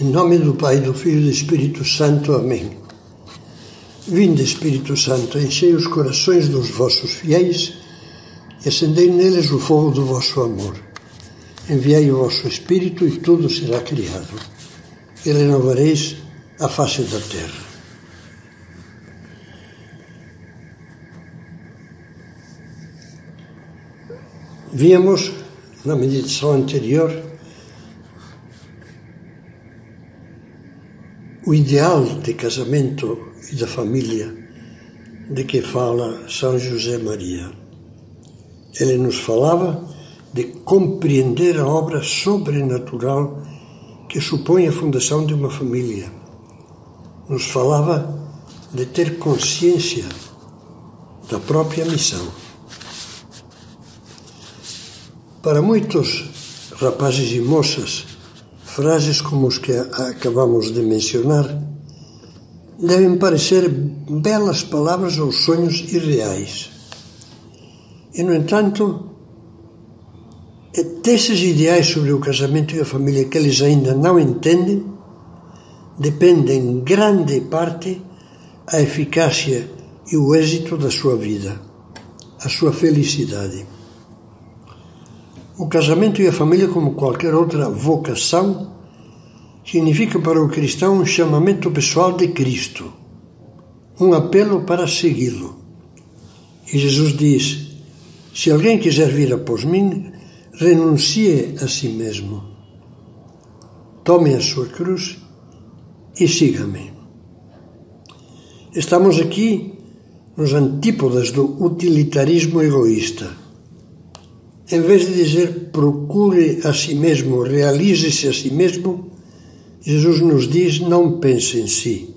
Em nome do Pai, do Filho e do Espírito Santo. Amém. Vinde, Espírito Santo, enchei os corações dos vossos fiéis e acendei neles o fogo do vosso amor. Enviai o vosso Espírito e tudo será criado, e renovareis a face da terra. Víamos na meditação anterior o ideal de casamento e da família de que fala São José Maria. Ele nos falava de compreender a obra sobrenatural que supõe a fundação de uma família. Nos falava de ter consciência da própria missão. Para muitos rapazes e moças, Frases como os que acabamos de mencionar devem parecer belas palavras ou sonhos irreais. E, no entanto, desses ideais sobre o casamento e a família que eles ainda não entendem, depende em grande parte a eficácia e o êxito da sua vida, a sua felicidade. O casamento e a família, como qualquer outra vocação, significa para o cristão um chamamento pessoal de Cristo, um apelo para segui-lo. E Jesus diz: Se alguém quiser vir após mim, renuncie a si mesmo. Tome a sua cruz e siga-me. Estamos aqui nos antípodas do utilitarismo egoísta em vez de dizer procure a si mesmo, realize-se a si mesmo, Jesus nos diz não pense em si,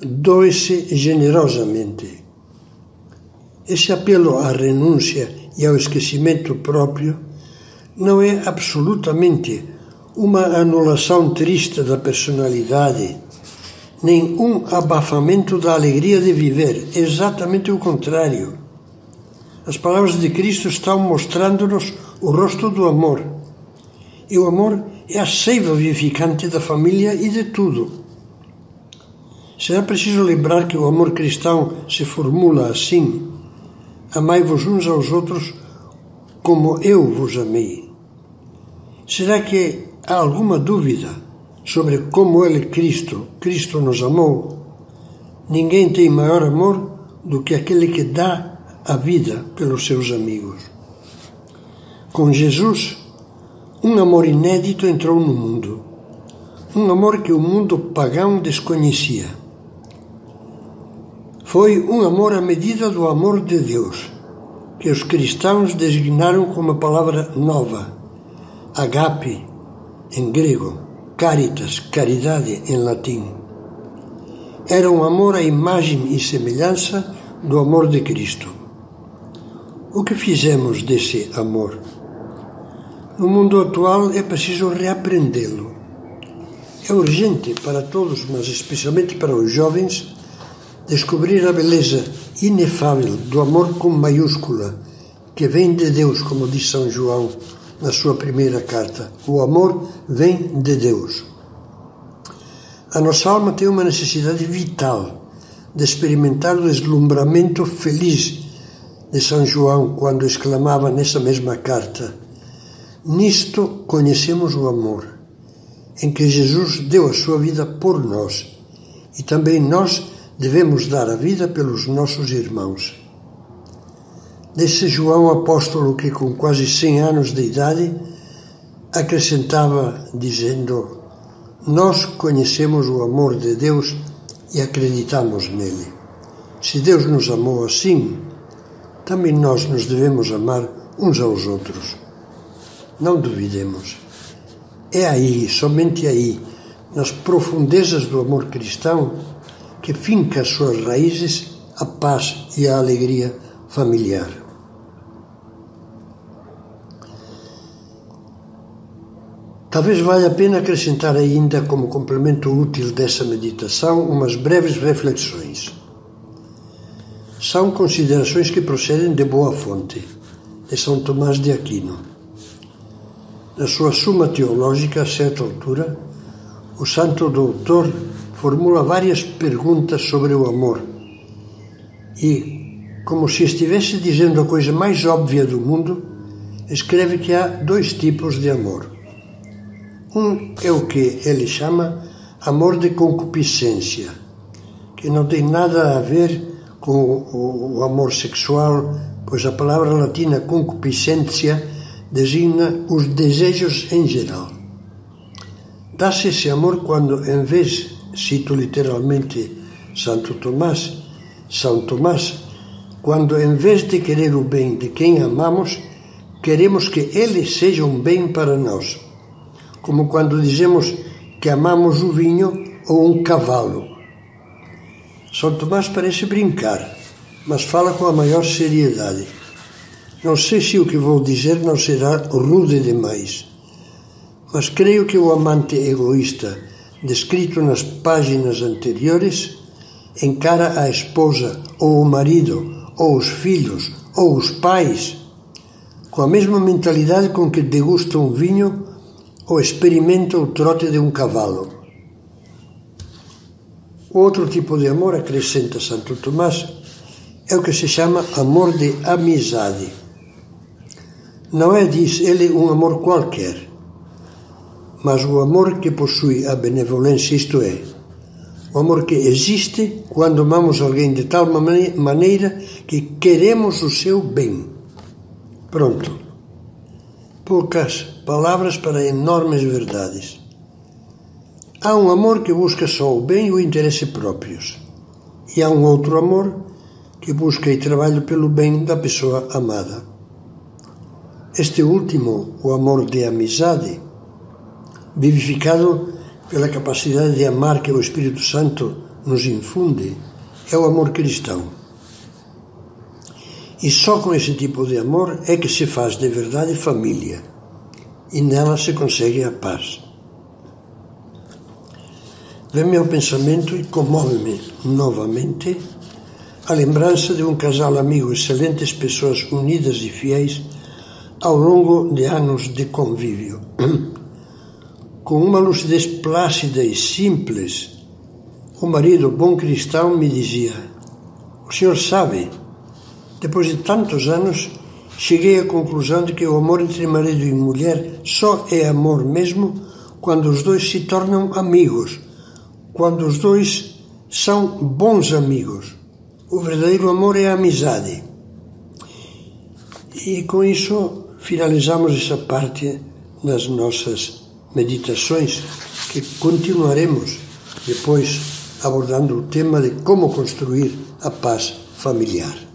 doe-se generosamente. Esse apelo à renúncia e ao esquecimento próprio não é absolutamente uma anulação triste da personalidade, nem um abafamento da alegria de viver, exatamente o contrário as palavras de Cristo estão mostrando-nos o rosto do amor. E o amor é a seiva vivificante da família e de tudo. Será preciso lembrar que o amor cristão se formula assim: Amai-vos uns aos outros como eu vos amei. Será que há alguma dúvida sobre como Ele, Cristo, Cristo nos amou? Ninguém tem maior amor do que aquele que dá a vida pelos seus amigos. Com Jesus, um amor inédito entrou no mundo, um amor que o mundo pagão desconhecia. Foi um amor à medida do amor de Deus, que os cristãos designaram como uma palavra nova, agape, em grego, caritas, caridade, em latim. Era um amor à imagem e semelhança do amor de Cristo. O que fizemos desse amor? No mundo atual é preciso reaprendê-lo. É urgente para todos, mas especialmente para os jovens, descobrir a beleza inefável do amor com maiúscula, que vem de Deus, como diz São João na sua primeira carta. O amor vem de Deus. A nossa alma tem uma necessidade vital de experimentar o deslumbramento feliz de São João, quando exclamava nessa mesma carta: Nisto conhecemos o amor, em que Jesus deu a sua vida por nós, e também nós devemos dar a vida pelos nossos irmãos. Desse João apóstolo que, com quase 100 anos de idade, acrescentava dizendo: Nós conhecemos o amor de Deus e acreditamos nele. Se Deus nos amou assim, também nós nos devemos amar uns aos outros. Não duvidemos. É aí, somente aí, nas profundezas do amor cristão, que finca as suas raízes a paz e a alegria familiar. Talvez valha a pena acrescentar ainda, como complemento útil dessa meditação, umas breves reflexões. São considerações que procedem de boa fonte, de São Tomás de Aquino. Na sua Suma Teológica, a certa altura, o santo doutor formula várias perguntas sobre o amor e, como se estivesse dizendo a coisa mais óbvia do mundo, escreve que há dois tipos de amor. Um é o que ele chama amor de concupiscência, que não tem nada a ver com o amor sexual, pois a palavra latina concupiscência designa os desejos em geral. Dá-se esse amor quando, em vez, cito literalmente Santo Tomás, São Tomás, quando em vez de querer o bem de quem amamos, queremos que ele seja um bem para nós. Como quando dizemos que amamos o vinho ou um cavalo. São Tomás parece brincar, mas fala com a maior seriedade. Não sei se o que vou dizer não será rude demais mas creio que o amante egoísta, descrito nas páginas anteriores, encara a esposa, ou o marido, ou os filhos, ou os pais, com a mesma mentalidade com que degusta um vinho ou experimenta o trote de um cavalo. Outro tipo de amor, acrescenta Santo Tomás, é o que se chama amor de amizade. Não é, diz ele, um amor qualquer mas o amor que possui a benevolência, isto é, o amor que existe quando amamos alguém de tal maneira que queremos o seu bem. Pronto. Poucas palavras para enormes verdades. Há um amor que busca só o bem e o interesse próprios. E há um outro amor que busca e trabalha pelo bem da pessoa amada. Este último, o amor de amizade, vivificado pela capacidade de amar que o Espírito Santo nos infunde, é o amor cristão. E só com esse tipo de amor é que se faz de verdade família, e nela se consegue a paz. Vem-me ao pensamento e comove-me novamente a lembrança de um casal amigo, excelentes pessoas unidas e fiéis ao longo de anos de convívio. Com uma lucidez plácida e simples, o marido, bom cristão, me dizia: O senhor sabe, depois de tantos anos, cheguei à conclusão de que o amor entre marido e mulher só é amor mesmo quando os dois se tornam amigos, quando os dois são bons amigos. O verdadeiro amor é a amizade. E com isso finalizamos essa parte das nossas meditações que continuaremos depois abordando o tema de como construir a paz familiar.